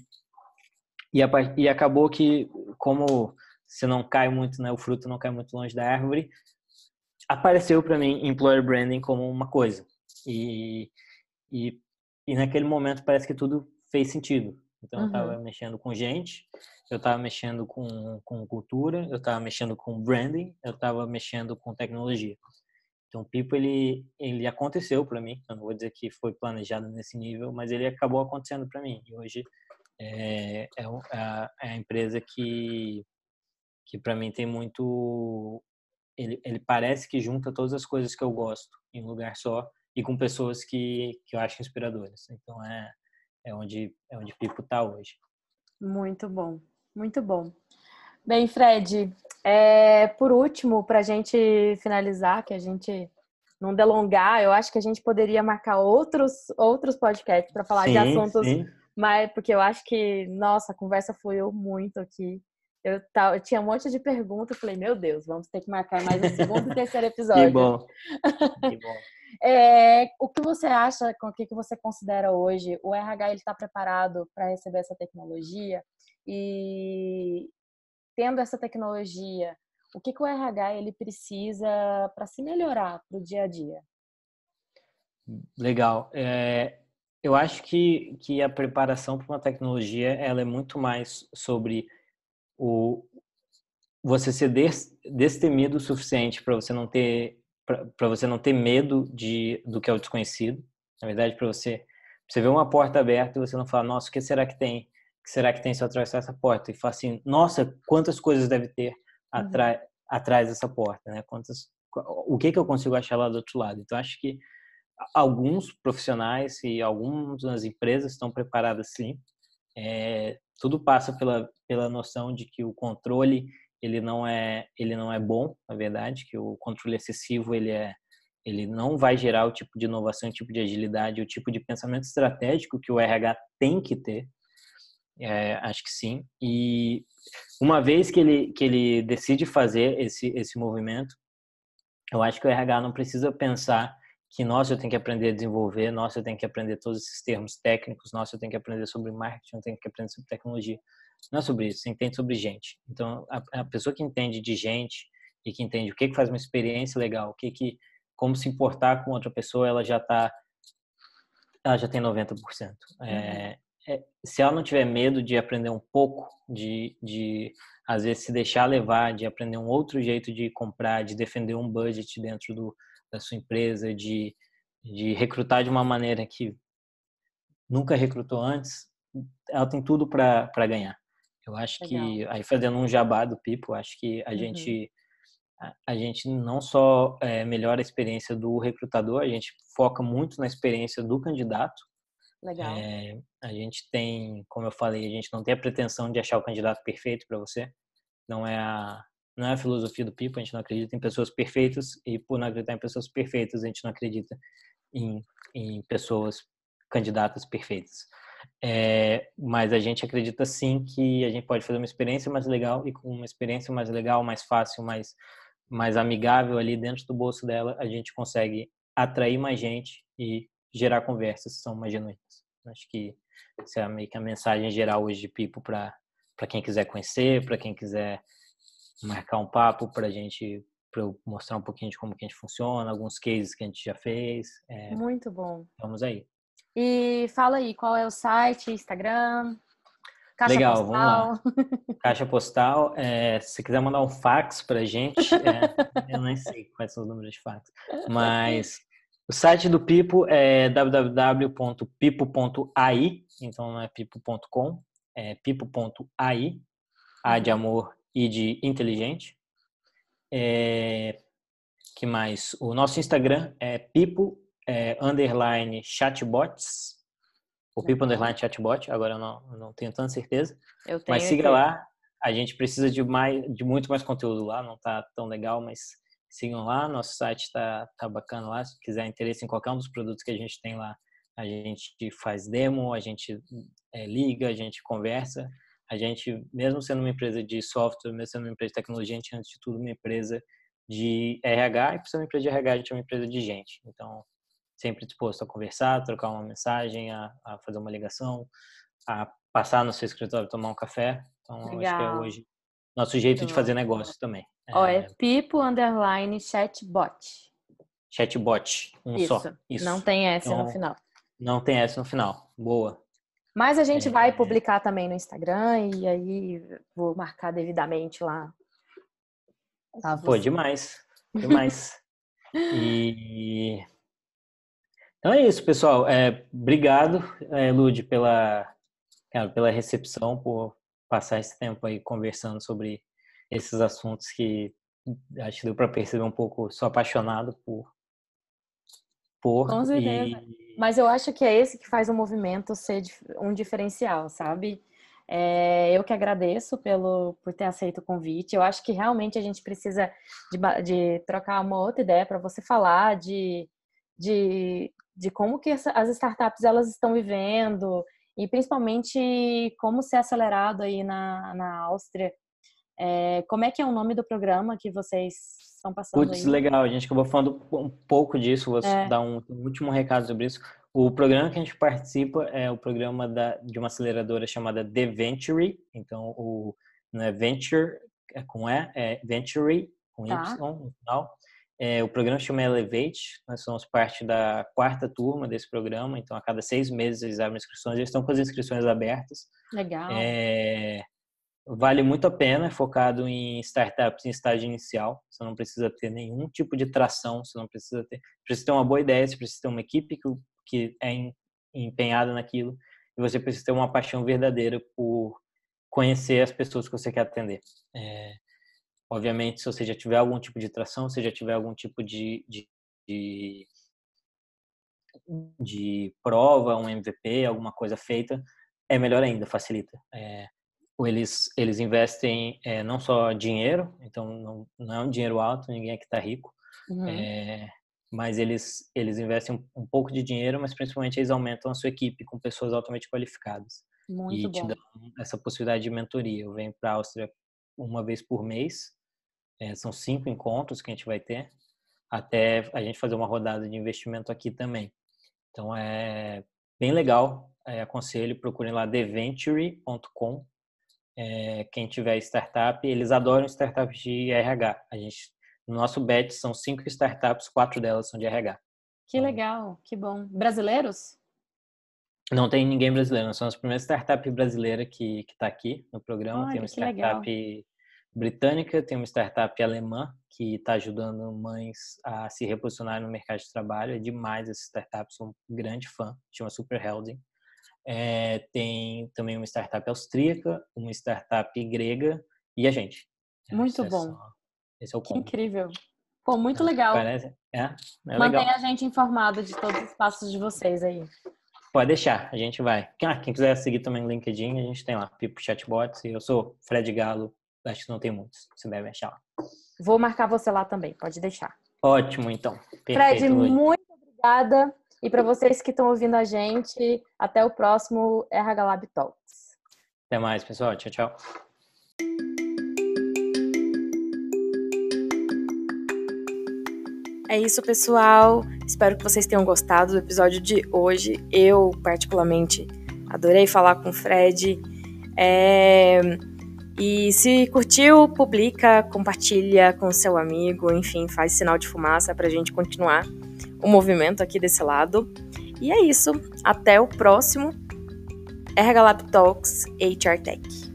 e, a, e acabou que como se não cai muito, né, o fruto não cai muito longe da árvore, apareceu para mim employer branding como uma coisa e, e e naquele momento parece que tudo fez sentido. Então uhum. eu estava mexendo com gente, eu estava mexendo com, com cultura, eu estava mexendo com branding, eu estava mexendo com tecnologia. Então, o Pipo, ele, ele aconteceu para mim. Eu não vou dizer que foi planejado nesse nível, mas ele acabou acontecendo para mim. E hoje é, é, a, é a empresa que, que para mim tem muito... Ele, ele parece que junta todas as coisas que eu gosto em um lugar só e com pessoas que, que eu acho inspiradoras. Então, é, é onde, é onde Pipo está hoje. Muito bom, muito bom. Bem, Fred, é, por último, para a gente finalizar, que a gente não delongar, eu acho que a gente poderia marcar outros, outros podcasts para falar sim, de assuntos, sim. mas porque eu acho que, nossa, a conversa fluiu muito aqui. Eu, tá, eu tinha um monte de perguntas, falei, meu Deus, vamos ter que marcar mais um segundo e terceiro episódio. Que bom. Que bom. É, o que você acha, o que você considera hoje? O RH está preparado para receber essa tecnologia? E tendo essa tecnologia, o que, que o RH ele precisa para se melhorar para o dia a dia? Legal. É, eu acho que, que a preparação para uma tecnologia ela é muito mais sobre o você ser des, destemido o suficiente para você não ter para você não ter medo de do que é o desconhecido. Na verdade, para você você ver uma porta aberta e você não falar, nossa, o que será que tem? Que será que tem se eu atravessar essa porta? E falar assim, nossa, quantas coisas deve ter atrás uhum. atrás dessa porta, né? Quantas o que que eu consigo achar lá do outro lado? Então acho que alguns profissionais e algumas empresas estão preparadas sim. É, tudo passa pela, pela noção de que o controle ele não é ele não é bom, na verdade, que o controle excessivo ele é ele não vai gerar o tipo de inovação, o tipo de agilidade, o tipo de pensamento estratégico que o RH tem que ter. É, acho que sim. E uma vez que ele que ele decide fazer esse esse movimento, eu acho que o RH não precisa pensar que, nossa, eu tenho que aprender a desenvolver, nossa, eu tenho que aprender todos esses termos técnicos, nossa, eu tenho que aprender sobre marketing, eu tenho que aprender sobre tecnologia. Não é sobre isso, você entende sobre gente. Então, a, a pessoa que entende de gente e que entende o que, que faz uma experiência legal, o que que como se importar com outra pessoa, ela já está ela já tem 90%. É, uhum. é, se ela não tiver medo de aprender um pouco, de, de às vezes se deixar levar, de aprender um outro jeito de comprar, de defender um budget dentro do, da sua empresa, de, de recrutar de uma maneira que nunca recrutou antes, ela tem tudo para ganhar. Eu acho Legal. que, aí fazendo um jabá do Pipo, acho que a uhum. gente a, a, gente não só é, melhora a experiência do recrutador, a gente foca muito na experiência do candidato. Legal. É, a gente tem, como eu falei, a gente não tem a pretensão de achar o candidato perfeito para você. Não é a, não é a filosofia do Pipo, a gente não acredita em pessoas perfeitas e por não acreditar em pessoas perfeitas, a gente não acredita em, em pessoas candidatas perfeitas. É, mas a gente acredita sim que a gente pode fazer uma experiência mais legal e com uma experiência mais legal, mais fácil, mais, mais amigável ali dentro do bolso dela, a gente consegue atrair mais gente e gerar conversas que são mais genuínas. Acho que essa é meio que a mensagem geral hoje de Pipo para quem quiser conhecer, para quem quiser marcar um papo para a gente para eu mostrar um pouquinho de como que a gente funciona, alguns cases que a gente já fez. É, Muito bom. Vamos aí. E fala aí, qual é o site, Instagram? Caixa Legal, postal. vamos lá. Caixa postal. É, se quiser mandar um fax para a gente, é, eu nem sei quais são os números de fax, mas o site do Pipo é www.pipo.ai, então não é pipo.com, é pipo.ai, A de uhum. amor e de inteligente. É, que mais? O nosso Instagram é pipo é, underline chatbots. O pipo underline chatbot, agora eu não, não tenho tanta certeza. mas siga lá. A gente precisa de, mais, de muito mais conteúdo lá, não tá tão legal, mas sigam lá. Nosso site tá, tá bacana lá. Se quiser interesse em qualquer um dos produtos que a gente tem lá, a gente faz demo, a gente é, liga, a gente conversa a gente, mesmo sendo uma empresa de software, mesmo sendo uma empresa de tecnologia, a gente, antes de tudo, uma empresa de RH, e por ser uma empresa de RH, a gente é uma empresa de gente. Então, sempre disposto a conversar, a trocar uma mensagem, a, a fazer uma ligação, a passar no seu escritório tomar um café. Então, Legal. acho que é hoje nosso jeito de fazer negócio também. Ó, é, é Pipo Underline Chatbot. Chatbot, um Isso. só. Isso. Não tem S então, no final. Não tem S no final. Boa. Mas a gente é, vai publicar também no Instagram e aí vou marcar devidamente lá. Tá, Pô, demais. Demais. e... Então é isso, pessoal. É, obrigado, é, Lud, pela, cara, pela recepção, por passar esse tempo aí conversando sobre esses assuntos que acho que deu para perceber um pouco. Sou apaixonado por. por Com certeza. E mas eu acho que é esse que faz o movimento ser um diferencial, sabe? É, eu que agradeço pelo, por ter aceito o convite. Eu acho que realmente a gente precisa de, de trocar uma outra ideia para você falar de, de, de como que as startups elas estão vivendo e principalmente como ser acelerado aí na, na Áustria É, como é que é o nome do programa que vocês estão passando Putz, legal. A gente acabou falando um pouco disso. Vou é. dar um, um, último recado sobre isso. O programa que a gente participa é o programa da, de uma aceleradora chamada The Venture. Então, o, não é Venture é com E, é Venture com tá. Y no final. É, o programa chama Elevate, nós somos parte da quarta turma desse programa, então a cada seis meses eles abrem inscrições, eles estão com as inscrições abertas. Legal. É, vale muito a pena, é focado em startups em estágio inicial, você não precisa ter nenhum tipo de tração, você não precisa ter, precisa ter uma boa ideia, você precisa ter uma equipe que, que é empenhada naquilo, e você precisa ter uma paixão verdadeira por conhecer as pessoas que você quer atender. É, Obviamente, se você já tiver algum tipo de tração, se já tiver algum tipo de, de, de, de prova, um MVP, alguma coisa feita, é melhor ainda, facilita. É, eles, eles investem é, não só dinheiro, então não, não é um dinheiro alto, ninguém aqui está rico, uhum. é, mas eles, eles investem um, um, pouco de dinheiro, mas principalmente eles aumentam a sua equipe com pessoas altamente qualificadas. Muito e bom. te dão essa possibilidade de mentoria. Eu venho para a Áustria uma vez por mês, é, são cinco encontros que a gente vai ter até a gente fazer uma rodada de investimento aqui também. Então é bem legal. Aconselho, procurem lá deventure.com. É, quem tiver startup, eles adoram startups de RH. A gente, no nosso bet são cinco startups, quatro delas são de RH. Que então, legal, que bom. Brasileiros? Não tem ninguém brasileiro. Nós somos a primeira startup brasileira que está aqui no programa. Olha, tem uma startup legal britânica, tem uma startup alemã que está ajudando mães a se reposicionar no mercado de trabalho. É demais essa startup, sou um grande fã, chama Super Helding. É, tem também uma startup austríaca, uma startup grega e a gente. Muito esse bom. É só, esse é o que incrível. Pô, muito legal. Parece, é, é Mantém legal. a gente informado de todos os passos de vocês aí. Pode deixar, a gente vai. Ah, quem quiser seguir também o LinkedIn, a gente tem lá, Pipo Chatbots. Eu sou Fred Galo, Acho que não tem muitos. Você deve achar lá. Vou marcar você lá também, pode deixar. Ótimo, então. Perfeito, Fred, muito obrigada. E para vocês que estão ouvindo a gente, até o próximo RH Lab Talks. Até mais, pessoal. Tchau, tchau. É isso, pessoal. Espero que vocês tenham gostado do episódio de hoje. Eu, particularmente, adorei falar com o Fred. É... E se curtiu, publica, compartilha com seu amigo, enfim, faz sinal de fumaça para a gente continuar o movimento aqui desse lado. E é isso. Até o próximo RH Lab Talks HR Tech.